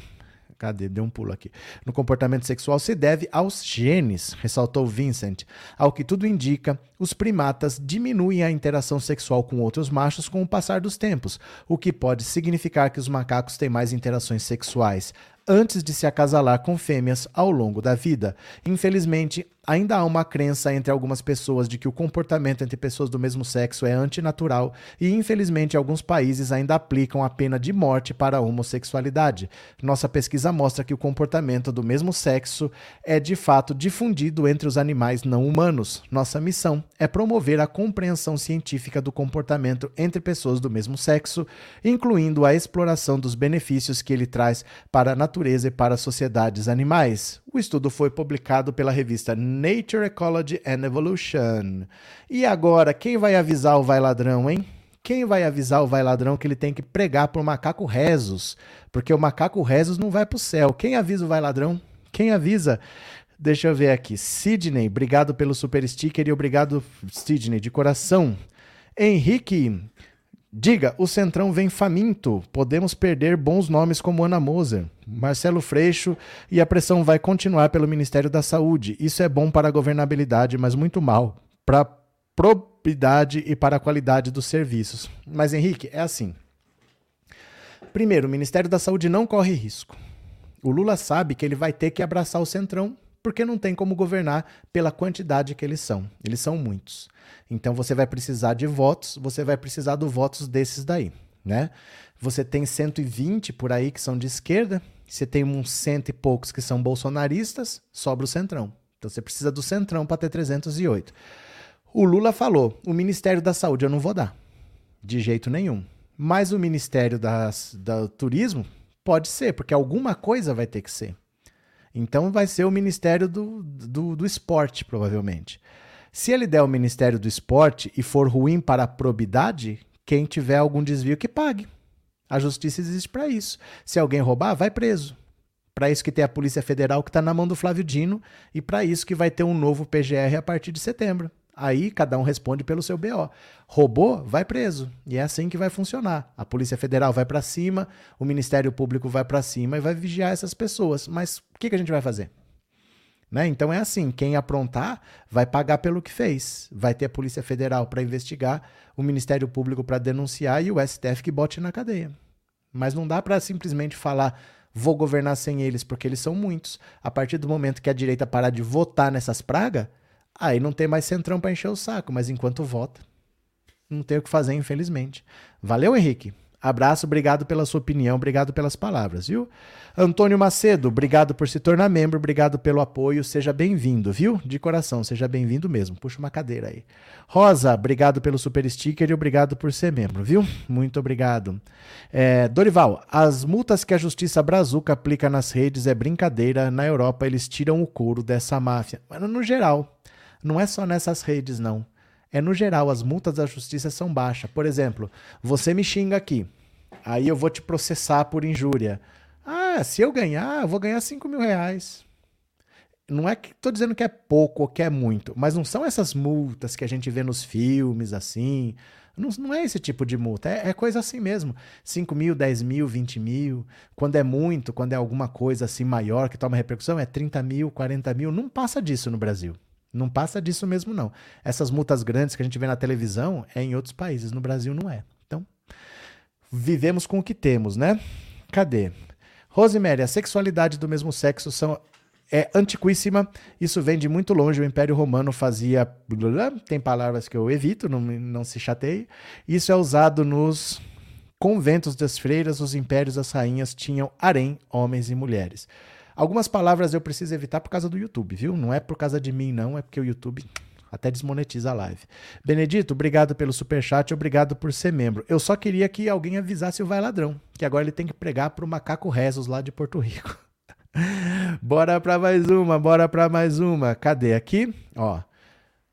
[SPEAKER 1] Cadê? Deu um pulo aqui. No comportamento sexual se deve aos genes, ressaltou Vincent. Ao que tudo indica, os primatas diminuem a interação sexual com outros machos com o passar dos tempos, o que pode significar que os macacos têm mais interações sexuais antes de se acasalar com fêmeas ao longo da vida. Infelizmente, ainda há uma crença entre algumas pessoas de que o comportamento entre pessoas do mesmo sexo é antinatural e, infelizmente, alguns países ainda aplicam a pena de morte para a homossexualidade. Nossa pesquisa mostra que o comportamento do mesmo sexo é de fato difundido entre os animais não humanos. Nossa missão é promover a compreensão científica do comportamento entre pessoas do mesmo sexo, incluindo a exploração dos benefícios que ele traz para a natureza e para as sociedades animais. O estudo foi publicado pela revista Nature Ecology and Evolution. E agora, quem vai avisar o vai ladrão, hein? Quem vai avisar o vai ladrão que ele tem que pregar por macaco rezos? Porque o macaco rezos não vai para o céu. Quem avisa o vai ladrão? Quem avisa? Deixa eu ver aqui. Sidney, obrigado pelo super sticker e obrigado, Sidney, de coração. Henrique, Diga, o Centrão vem faminto. Podemos perder bons nomes como Ana Moser, Marcelo Freixo e a pressão vai continuar pelo Ministério da Saúde. Isso é bom para a governabilidade, mas muito mal para a probidade e para a qualidade dos serviços. Mas, Henrique, é assim. Primeiro, o Ministério da Saúde não corre risco. O Lula sabe que ele vai ter que abraçar o Centrão porque não tem como governar pela quantidade que eles são. Eles são muitos. Então você vai precisar de votos, você vai precisar dos votos desses daí, né? Você tem 120 por aí que são de esquerda, você tem uns cento e poucos que são bolsonaristas, sobra o centrão. Então você precisa do centrão para ter 308. O Lula falou: o Ministério da Saúde eu não vou dar, de jeito nenhum. Mas o Ministério das, do Turismo pode ser, porque alguma coisa vai ter que ser. Então vai ser o Ministério do, do, do Esporte, provavelmente. Se ele der o Ministério do Esporte e for ruim para a probidade, quem tiver algum desvio que pague. A justiça existe para isso. Se alguém roubar, vai preso. Para isso que tem a Polícia Federal que está na mão do Flávio Dino e para isso que vai ter um novo PGR a partir de setembro. Aí cada um responde pelo seu BO. Roubou, vai preso. E é assim que vai funcionar. A Polícia Federal vai para cima, o Ministério Público vai para cima e vai vigiar essas pessoas. Mas o que, que a gente vai fazer? Né? Então é assim: quem aprontar vai pagar pelo que fez. Vai ter a Polícia Federal para investigar, o Ministério Público para denunciar e o STF que bote na cadeia. Mas não dá para simplesmente falar vou governar sem eles, porque eles são muitos. A partir do momento que a direita parar de votar nessas pragas Aí não tem mais centrão para encher o saco, mas enquanto vota, não tem o que fazer, infelizmente. Valeu, Henrique. Abraço, obrigado pela sua opinião, obrigado pelas palavras, viu? Antônio Macedo, obrigado por se tornar membro, obrigado pelo apoio, seja bem-vindo, viu? De coração, seja bem-vindo mesmo. Puxa uma cadeira aí. Rosa, obrigado pelo super sticker e obrigado por ser membro, viu? Muito obrigado. É, Dorival, as multas que a Justiça Brazuca aplica nas redes é brincadeira. Na Europa, eles tiram o couro dessa máfia. Mas no geral, não é só nessas redes, não. É no geral, as multas da justiça são baixas. Por exemplo, você me xinga aqui, aí eu vou te processar por injúria. Ah, se eu ganhar, eu vou ganhar 5 mil reais. Não é que estou dizendo que é pouco ou que é muito, mas não são essas multas que a gente vê nos filmes assim. Não, não é esse tipo de multa, é, é, coisa assim mesmo. 5 mil, 10 mil, 20 mil. Quando é muito, quando é alguma coisa assim maior que toma repercussão, é 30 mil, 40 mil. Não passa disso no Brasil. Não passa disso mesmo, não. Essas multas grandes que a gente vê na televisão é em outros países, no Brasil não é. Então, vivemos com o que temos, né? Cadê? Rosemary, a sexualidade do mesmo sexo são é antiquíssima. Isso vem de muito longe. O Império Romano fazia. Tem palavras que eu evito, não, não se chateie. Isso é usado nos conventos das freiras, os impérios, as rainhas tinham harém, homens e mulheres. Algumas palavras eu preciso evitar por causa do YouTube, viu? Não é por causa de mim, não, é porque o YouTube até desmonetiza a live. Benedito, obrigado pelo super chat, obrigado por ser membro. Eu só queria que alguém avisasse o Vai Ladrão, que agora ele tem que pregar pro Macaco Rezos lá de Porto Rico. bora para mais uma, bora para mais uma. Cadê aqui? Ó.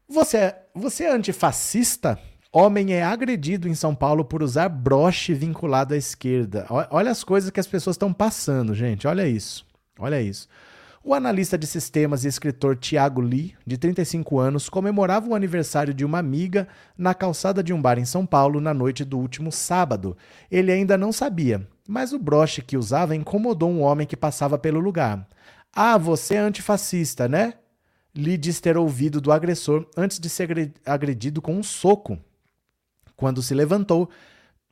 [SPEAKER 1] Você, é, você é antifascista? Homem é agredido em São Paulo por usar broche vinculado à esquerda. Olha as coisas que as pessoas estão passando, gente. Olha isso. Olha isso. O analista de sistemas e escritor Tiago Lee, de 35 anos, comemorava o aniversário de uma amiga na calçada de um bar em São Paulo na noite do último sábado. Ele ainda não sabia, mas o broche que usava incomodou um homem que passava pelo lugar. Ah, você é antifascista, né? Lee diz ter ouvido do agressor antes de ser agredido com um soco. Quando se levantou,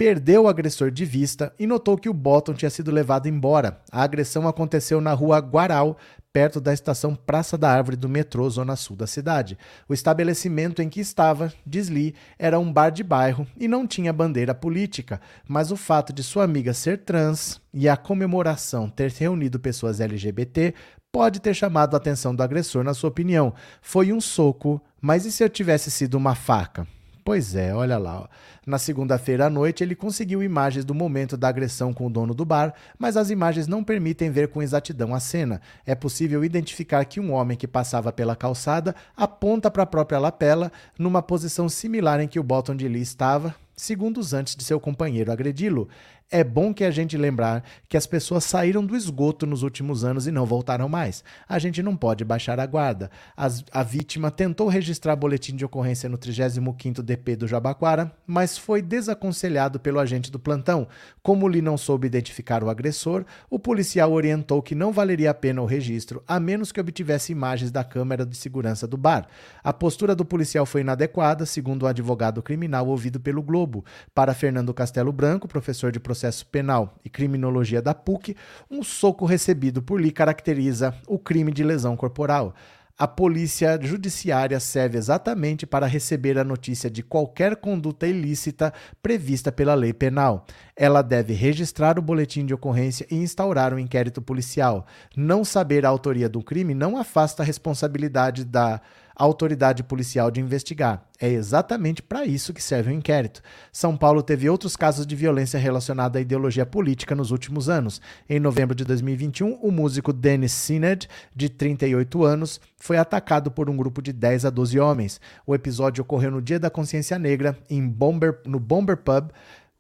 [SPEAKER 1] perdeu o agressor de vista e notou que o Bottom tinha sido levado embora. A agressão aconteceu na rua Guaral, perto da estação Praça da Árvore do metrô, zona sul da cidade. O estabelecimento em que estava, diz Lee, era um bar de bairro e não tinha bandeira política, mas o fato de sua amiga ser trans e a comemoração ter reunido pessoas LGBT pode ter chamado a atenção do agressor, na sua opinião. Foi um soco, mas e se eu tivesse sido uma faca? Pois é, olha lá. Na segunda-feira à noite, ele conseguiu imagens do momento da agressão com o dono do bar, mas as imagens não permitem ver com exatidão a cena. É possível identificar que um homem que passava pela calçada aponta para a própria lapela, numa posição similar em que o Bottom de Lee estava, segundos antes de seu companheiro agredi-lo. É bom que a gente lembrar que as pessoas saíram do esgoto nos últimos anos e não voltaram mais. A gente não pode baixar a guarda. As, a vítima tentou registrar boletim de ocorrência no 35º DP do Jabaquara, mas foi desaconselhado pelo agente do plantão. Como Lee não soube identificar o agressor, o policial orientou que não valeria a pena o registro, a menos que obtivesse imagens da câmera de segurança do bar. A postura do policial foi inadequada, segundo o advogado criminal ouvido pelo Globo. Para Fernando Castelo Branco, professor de processo Processo Penal e Criminologia da PUC, um soco recebido por Lee caracteriza o crime de lesão corporal. A polícia judiciária serve exatamente para receber a notícia de qualquer conduta ilícita prevista pela lei penal. Ela deve registrar o boletim de ocorrência e instaurar um inquérito policial. Não saber a autoria do crime não afasta a responsabilidade da a autoridade policial de investigar. É exatamente para isso que serve o inquérito. São Paulo teve outros casos de violência relacionada à ideologia política nos últimos anos. Em novembro de 2021, o músico Dennis Sined, de 38 anos, foi atacado por um grupo de 10 a 12 homens. O episódio ocorreu no Dia da Consciência Negra, em Bomber, no Bomber Pub,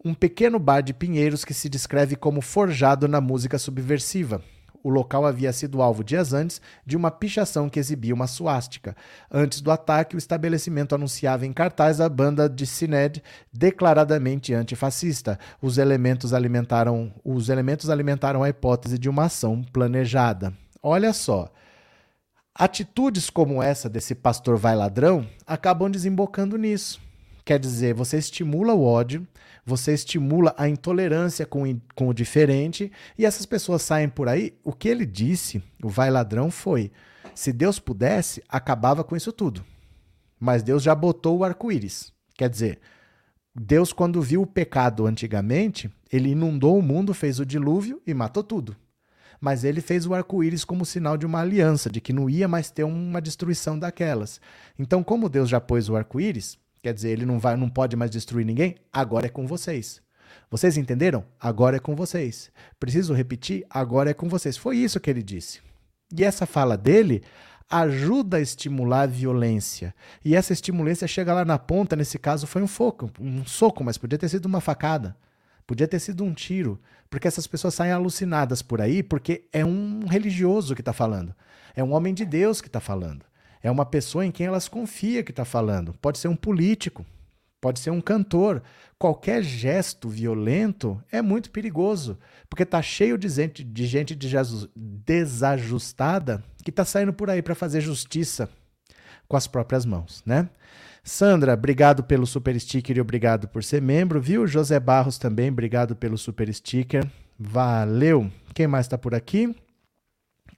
[SPEAKER 1] um pequeno bar de Pinheiros que se descreve como forjado na música subversiva o local havia sido alvo dias antes de uma pichação que exibia uma suástica. Antes do ataque, o estabelecimento anunciava em cartaz a banda de Cined declaradamente antifascista. Os elementos alimentaram, os elementos alimentaram a hipótese de uma ação planejada. Olha só. Atitudes como essa desse pastor vai ladrão acabam desembocando nisso. Quer dizer, você estimula o ódio, você estimula a intolerância com, com o diferente e essas pessoas saem por aí. O que ele disse, o vai ladrão, foi: se Deus pudesse, acabava com isso tudo. Mas Deus já botou o arco-íris. Quer dizer, Deus, quando viu o pecado antigamente, ele inundou o mundo, fez o dilúvio e matou tudo. Mas ele fez o arco-íris como sinal de uma aliança, de que não ia mais ter uma destruição daquelas. Então, como Deus já pôs o arco-íris, Quer dizer, ele não vai, não pode mais destruir ninguém? Agora é com vocês. Vocês entenderam? Agora é com vocês. Preciso repetir? Agora é com vocês. Foi isso que ele disse. E essa fala dele ajuda a estimular a violência. E essa estimulância chega lá na ponta, nesse caso foi um foco, um soco, mas podia ter sido uma facada. Podia ter sido um tiro, porque essas pessoas saem alucinadas por aí, porque é um religioso que está falando. É um homem de Deus que está falando. É uma pessoa em quem elas confiam que está falando. Pode ser um político. pode ser um cantor. Qualquer gesto violento é muito perigoso, porque tá cheio de gente, de gente desajustada que tá saindo por aí para fazer justiça com as próprias mãos, né? Sandra, obrigado pelo super sticker e obrigado por ser membro, viu? José Barros também, obrigado pelo super sticker. Valeu. Quem mais está por aqui?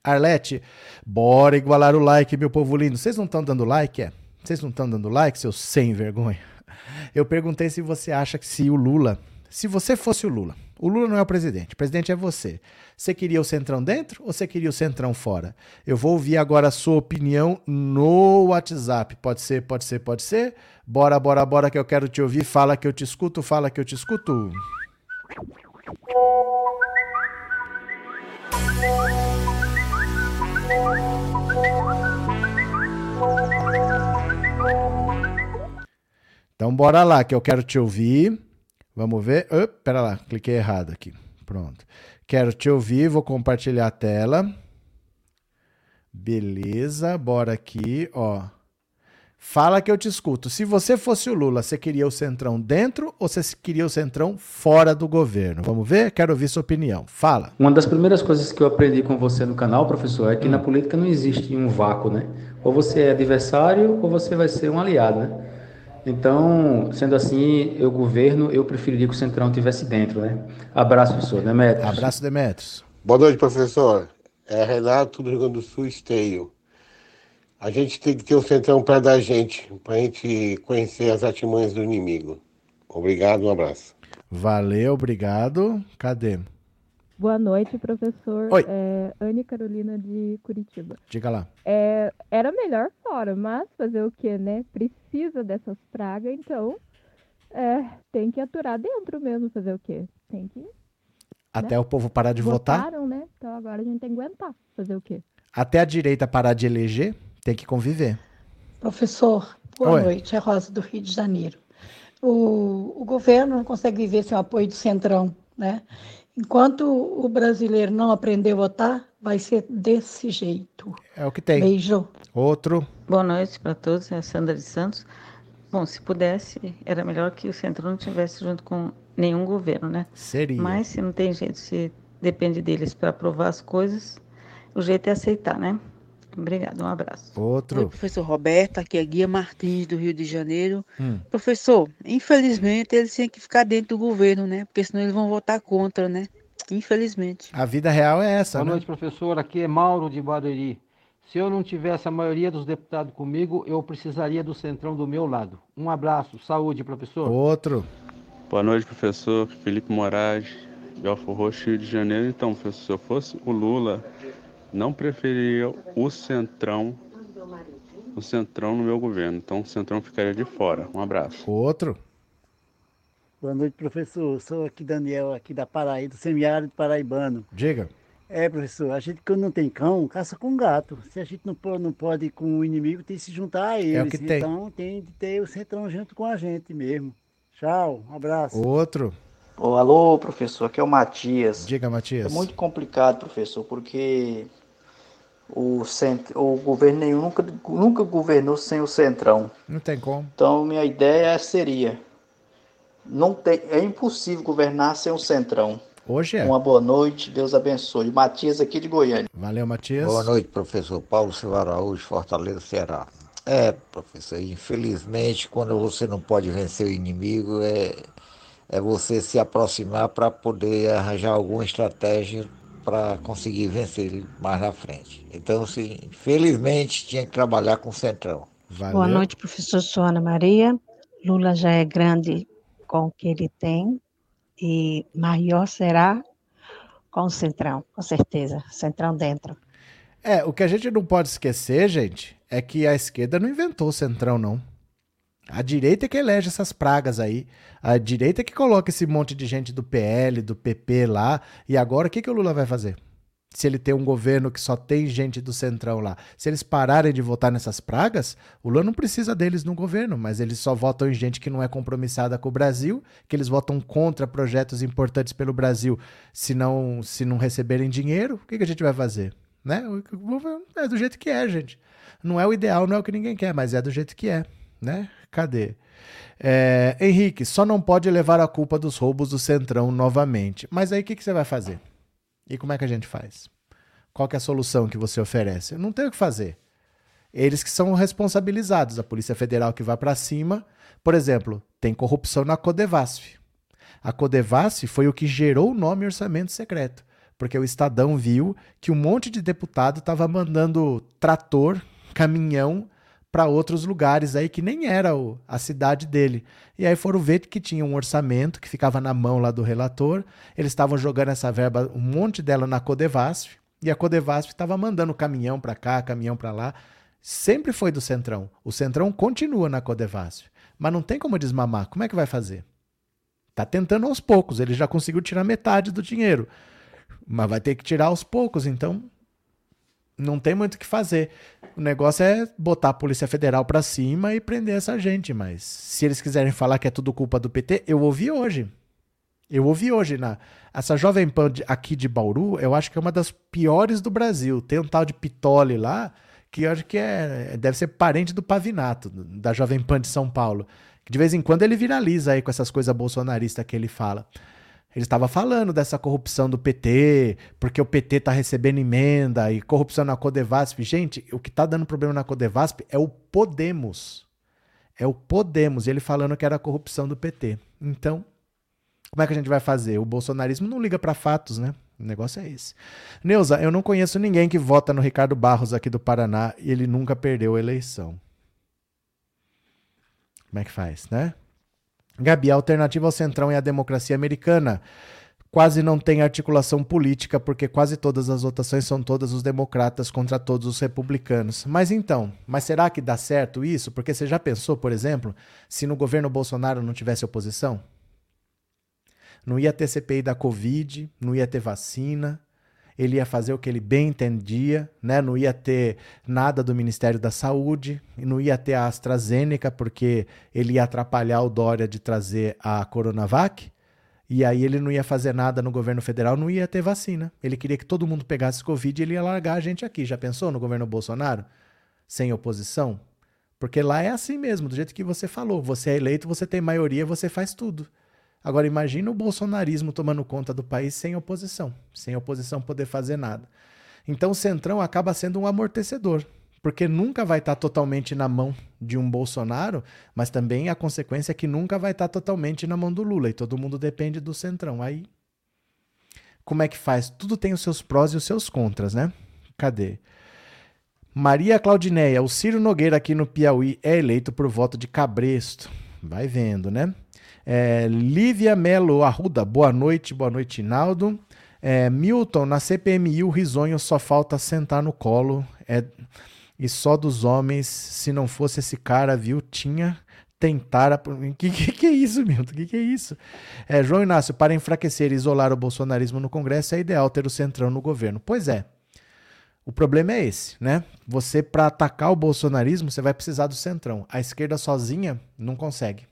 [SPEAKER 1] Arlete, bora igualar o like, meu povo lindo. Vocês não estão dando like, é? Vocês não estão dando like, seus sem vergonha? Eu perguntei se você acha que se o Lula, se você fosse o Lula, o Lula não é o presidente, o presidente é você. Você queria o centrão dentro ou você queria o centrão fora? Eu vou ouvir agora a sua opinião no WhatsApp. Pode ser, pode ser, pode ser? Bora, bora, bora que eu quero te ouvir. Fala que eu te escuto, fala que eu te escuto. Então bora lá, que eu quero te ouvir. Vamos ver. Oh, pera lá, cliquei errado aqui. Pronto. Quero te ouvir, vou compartilhar a tela. Beleza, bora aqui, ó. Fala que eu te escuto. Se você fosse o Lula, você queria o Centrão dentro ou você queria o Centrão fora do governo? Vamos ver? Quero ouvir sua opinião. Fala.
[SPEAKER 2] Uma das primeiras coisas que eu aprendi com você no canal, professor, é que hum. na política não existe um vácuo, né? Ou você é adversário ou você vai ser um aliado, né? Então, sendo assim, eu governo, eu preferiria que o Centrão estivesse dentro, né? Abraço, professor Demetrios.
[SPEAKER 1] Abraço, Demetrios.
[SPEAKER 3] Boa noite, professor. É Renato do Rio Grande do Sul, Esteio. A gente tem que ter o centrão perto da gente, para a gente conhecer as artimanhas do inimigo. Obrigado, um abraço.
[SPEAKER 1] Valeu, obrigado. Cadê?
[SPEAKER 4] Boa noite, professor.
[SPEAKER 1] Oi.
[SPEAKER 4] É, Anne Carolina de Curitiba.
[SPEAKER 1] Diga lá.
[SPEAKER 4] É, era melhor fora, mas fazer o que, né? Precisa dessas pragas, então é, tem que aturar dentro mesmo, fazer o quê? Tem que.
[SPEAKER 1] Até
[SPEAKER 4] né?
[SPEAKER 1] o povo parar de
[SPEAKER 4] Votaram,
[SPEAKER 1] votar?
[SPEAKER 4] né? Então agora a gente tem que aguentar, fazer o quê?
[SPEAKER 1] Até a direita parar de eleger? Tem que conviver.
[SPEAKER 5] Professor, boa
[SPEAKER 1] Oi.
[SPEAKER 5] noite. É Rosa do Rio de Janeiro. O, o governo não consegue viver sem o apoio do Centrão, né? Enquanto o brasileiro não aprender a votar, vai ser desse jeito.
[SPEAKER 1] É o que tem.
[SPEAKER 5] Beijo.
[SPEAKER 1] Outro.
[SPEAKER 6] Boa noite para todos, é a Sandra de Santos. Bom, se pudesse, era melhor que o Centrão não tivesse junto com nenhum governo, né?
[SPEAKER 1] Seria.
[SPEAKER 6] Mas se não tem jeito, se depende deles para aprovar as coisas, o jeito é aceitar, né? Obrigada, um abraço.
[SPEAKER 7] Oi,
[SPEAKER 1] Outro.
[SPEAKER 7] professor Roberto, aqui é Guia Martins, do Rio de Janeiro.
[SPEAKER 1] Hum.
[SPEAKER 7] Professor, infelizmente eles têm que ficar dentro do governo, né? Porque senão eles vão votar contra, né? Infelizmente.
[SPEAKER 1] A vida real é essa,
[SPEAKER 8] Boa
[SPEAKER 1] né?
[SPEAKER 8] noite, professor. Aqui é Mauro de Barueri. Se eu não tivesse a maioria dos deputados comigo, eu precisaria do centrão do meu lado. Um abraço, saúde, professor.
[SPEAKER 1] Outro.
[SPEAKER 9] Boa noite, professor Felipe Moraes, Belfor Roxo, Rio de Janeiro. Então, professor, se eu fosse o Lula, não preferiria o Centrão, o Centrão no meu governo. Então, o Centrão ficaria de fora. Um abraço.
[SPEAKER 1] Outro.
[SPEAKER 10] Boa noite, professor. Sou aqui Daniel, aqui da Paraíba, do semiárido paraibano.
[SPEAKER 1] Diga.
[SPEAKER 10] É, professor, a gente quando não tem cão, caça com gato. Se a gente não pode, não pode ir com o inimigo, tem que se juntar a eles.
[SPEAKER 1] É o que tem.
[SPEAKER 10] então tem de ter o centrão junto com a gente mesmo. Tchau, um abraço.
[SPEAKER 1] Outro.
[SPEAKER 11] Ô, alô, professor, aqui é o Matias.
[SPEAKER 1] Diga, Matias.
[SPEAKER 11] É muito complicado, professor, porque o, cent... o governo nenhum nunca, nunca governou sem o Centrão.
[SPEAKER 1] Não tem como.
[SPEAKER 11] Então, minha ideia seria: não tem... é impossível governar sem o Centrão.
[SPEAKER 1] Hoje é.
[SPEAKER 11] Uma boa noite, Deus abençoe. Matias aqui de Goiânia.
[SPEAKER 1] Valeu, Matias.
[SPEAKER 12] Boa noite, professor Paulo Silva Araújo, Fortaleza, Ceará. É, professor, infelizmente, quando você não pode vencer o inimigo, é, é você se aproximar para poder arranjar alguma estratégia para conseguir vencer ele mais na frente. Então, sim, infelizmente, tinha que trabalhar com o Centrão.
[SPEAKER 1] Valeu.
[SPEAKER 13] Boa noite, professor Suana Maria. Lula já é grande com o que ele tem e maior será com o Centrão, com certeza. Centrão dentro.
[SPEAKER 1] É, o que a gente não pode esquecer, gente, é que a esquerda não inventou o centrão, não. A direita é que elege essas pragas aí. A direita é que coloca esse monte de gente do PL, do PP lá. E agora o que, que o Lula vai fazer? Se ele tem um governo que só tem gente do centrão lá. Se eles pararem de votar nessas pragas, o Lula não precisa deles no governo, mas eles só votam em gente que não é compromissada com o Brasil, que eles votam contra projetos importantes pelo Brasil se não, se não receberem dinheiro. O que, que a gente vai fazer? Né? É do jeito que é, gente. Não é o ideal, não é o que ninguém quer, mas é do jeito que é. né? Cadê? É, Henrique, só não pode levar a culpa dos roubos do Centrão novamente. Mas aí o que, que você vai fazer? E como é que a gente faz? Qual é a solução que você oferece? Não tem o que fazer. Eles que são responsabilizados, a Polícia Federal que vai para cima. Por exemplo, tem corrupção na Codevasf. A Codevasf foi o que gerou o nome orçamento secreto, porque o Estadão viu que um monte de deputado estava mandando trator, caminhão para outros lugares aí que nem era o, a cidade dele. E aí foram ver que tinha um orçamento que ficava na mão lá do relator. Eles estavam jogando essa verba, um monte dela na Codevasf, e a Codevasf estava mandando caminhão para cá, caminhão para lá. Sempre foi do Centrão. O Centrão continua na Codevasf, mas não tem como desmamar. Como é que vai fazer? Tá tentando aos poucos, ele já conseguiu tirar metade do dinheiro. Mas vai ter que tirar aos poucos, então não tem muito o que fazer. O negócio é botar a Polícia Federal para cima e prender essa gente. Mas se eles quiserem falar que é tudo culpa do PT, eu ouvi hoje. Eu ouvi hoje na essa Jovem Pan de, aqui de Bauru, eu acho que é uma das piores do Brasil. Tem um tal de Pitoli lá, que eu acho que é deve ser parente do Pavinato, da Jovem Pan de São Paulo. De vez em quando ele viraliza aí com essas coisas bolsonaristas que ele fala. Ele estava falando dessa corrupção do PT, porque o PT está recebendo emenda e corrupção na Codevasp. Gente, o que está dando problema na Codevasp é o Podemos. É o Podemos. Ele falando que era a corrupção do PT. Então, como é que a gente vai fazer? O bolsonarismo não liga para fatos, né? O negócio é esse. Neuza, eu não conheço ninguém que vota no Ricardo Barros aqui do Paraná e ele nunca perdeu a eleição. Como é que faz, né? Gabi, a alternativa ao Centrão é a democracia americana. Quase não tem articulação política, porque quase todas as votações são todas os democratas contra todos os republicanos. Mas então, mas será que dá certo isso? Porque você já pensou, por exemplo, se no governo Bolsonaro não tivesse oposição? Não ia ter CPI da Covid, não ia ter vacina, ele ia fazer o que ele bem entendia, né? não ia ter nada do Ministério da Saúde, não ia ter a AstraZeneca, porque ele ia atrapalhar o Dória de trazer a Coronavac, e aí ele não ia fazer nada no governo federal, não ia ter vacina. Ele queria que todo mundo pegasse Covid e ele ia largar a gente aqui. Já pensou no governo Bolsonaro? Sem oposição? Porque lá é assim mesmo, do jeito que você falou. Você é eleito, você tem maioria, você faz tudo. Agora imagina o bolsonarismo tomando conta do país sem oposição, sem oposição poder fazer nada. Então o Centrão acaba sendo um amortecedor, porque nunca vai estar totalmente na mão de um Bolsonaro, mas também a consequência é que nunca vai estar totalmente na mão do Lula e todo mundo depende do Centrão. Aí como é que faz? Tudo tem os seus prós e os seus contras, né? Cadê? Maria Claudineia, o Ciro Nogueira aqui no Piauí é eleito por voto de cabresto. Vai vendo, né? É, Lívia Melo Arruda, boa noite, boa noite, Naldo. É, Milton, na CPMI o risonho só falta sentar no colo. É, e só dos homens, se não fosse esse cara, viu, tinha tentar. A... Que, que, que é isso, Milton? Que que é isso? É, João Inácio, para enfraquecer e isolar o bolsonarismo no Congresso, é ideal ter o centrão no governo. Pois é. O problema é esse, né? Você, para atacar o bolsonarismo, você vai precisar do centrão. A esquerda sozinha não consegue.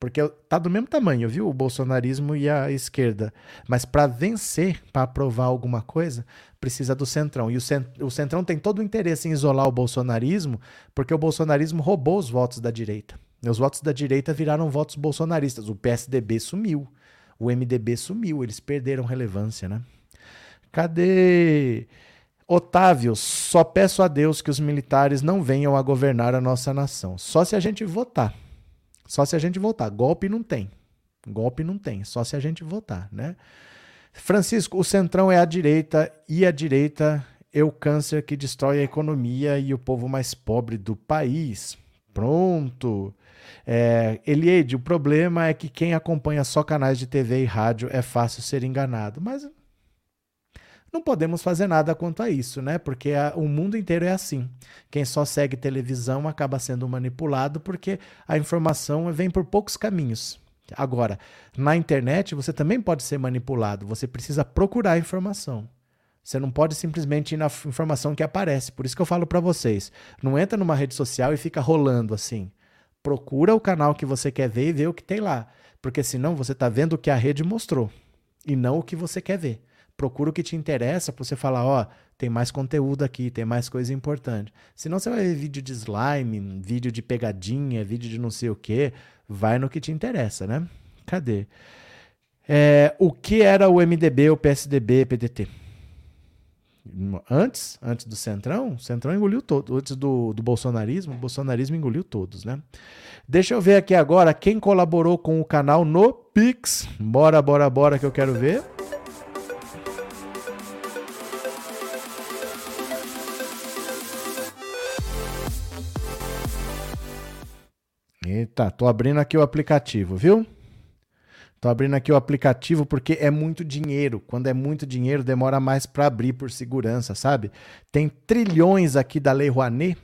[SPEAKER 1] Porque tá do mesmo tamanho, viu? O bolsonarismo e a esquerda. Mas para vencer, para aprovar alguma coisa, precisa do centrão. E o, cent o centrão tem todo o interesse em isolar o bolsonarismo, porque o bolsonarismo roubou os votos da direita. E os votos da direita viraram votos bolsonaristas. O PSDB sumiu. O MDB sumiu. Eles perderam relevância, né? Cadê? Otávio, só peço a Deus que os militares não venham a governar a nossa nação. Só se a gente votar. Só se a gente votar. Golpe não tem. Golpe não tem. Só se a gente votar, né? Francisco, o centrão é a direita e a direita é o câncer que destrói a economia e o povo mais pobre do país. Pronto. É, Eliade, o problema é que quem acompanha só canais de TV e rádio é fácil ser enganado. Mas não podemos fazer nada quanto a isso, né? Porque a, o mundo inteiro é assim. Quem só segue televisão acaba sendo manipulado porque a informação vem por poucos caminhos. Agora, na internet você também pode ser manipulado. Você precisa procurar a informação. Você não pode simplesmente ir na informação que aparece. Por isso que eu falo para vocês, não entra numa rede social e fica rolando assim. Procura o canal que você quer ver e vê o que tem lá, porque senão você está vendo o que a rede mostrou e não o que você quer ver. Procura o que te interessa para você falar, ó, tem mais conteúdo aqui, tem mais coisa importante. Senão você vai ver vídeo de slime, vídeo de pegadinha, vídeo de não sei o que, vai no que te interessa, né? Cadê? É, o que era o MDB, o PSDB, PDT? Antes, antes do Centrão, o Centrão engoliu todos. Antes do, do bolsonarismo, o bolsonarismo engoliu todos, né? Deixa eu ver aqui agora quem colaborou com o canal no Pix. Bora, bora, bora que eu quero ver. Eita, tô abrindo aqui o aplicativo, viu? Tô abrindo aqui o aplicativo porque é muito dinheiro. Quando é muito dinheiro, demora mais para abrir por segurança, sabe? Tem trilhões aqui da Lei Rouanet,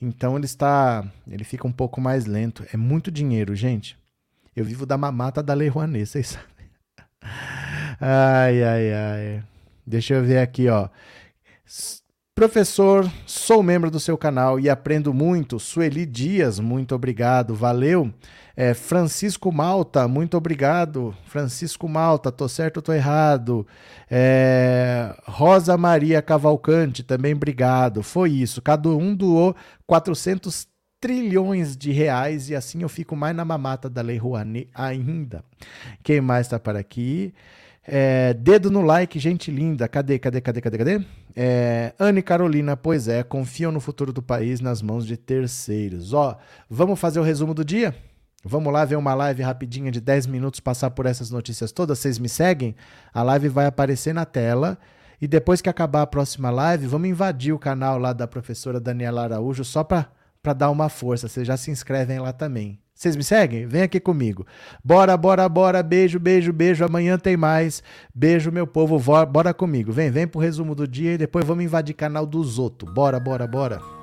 [SPEAKER 1] então ele está, ele fica um pouco mais lento. É muito dinheiro, gente. Eu vivo da mamata da Lei Rouanet, vocês sabem. Ai, ai, ai. Deixa eu ver aqui, ó. Professor, sou membro do seu canal e aprendo muito. Sueli Dias, muito obrigado, valeu. É, Francisco Malta, muito obrigado. Francisco Malta, tô certo ou tô errado? É, Rosa Maria Cavalcante, também obrigado. Foi isso, cada um doou 400 trilhões de reais e assim eu fico mais na mamata da Lei Rouanet ainda. Quem mais está para aqui? É, dedo no like, gente linda. Cadê, cadê, cadê, cadê, cadê? É, Anne Carolina, pois é, confiam no futuro do país nas mãos de terceiros. Ó, vamos fazer o resumo do dia? Vamos lá ver uma live rapidinha de 10 minutos, passar por essas notícias todas. Vocês me seguem? A live vai aparecer na tela. E depois que acabar a próxima live, vamos invadir o canal lá da professora Daniela Araújo só para dar uma força. Vocês já se inscrevem lá também. Vocês me seguem? Vem aqui comigo. Bora, bora, bora. Beijo, beijo, beijo. Amanhã tem mais. Beijo, meu povo. Bora comigo. Vem, vem pro resumo do dia e depois vamos invadir canal dos outros. Bora, bora, bora.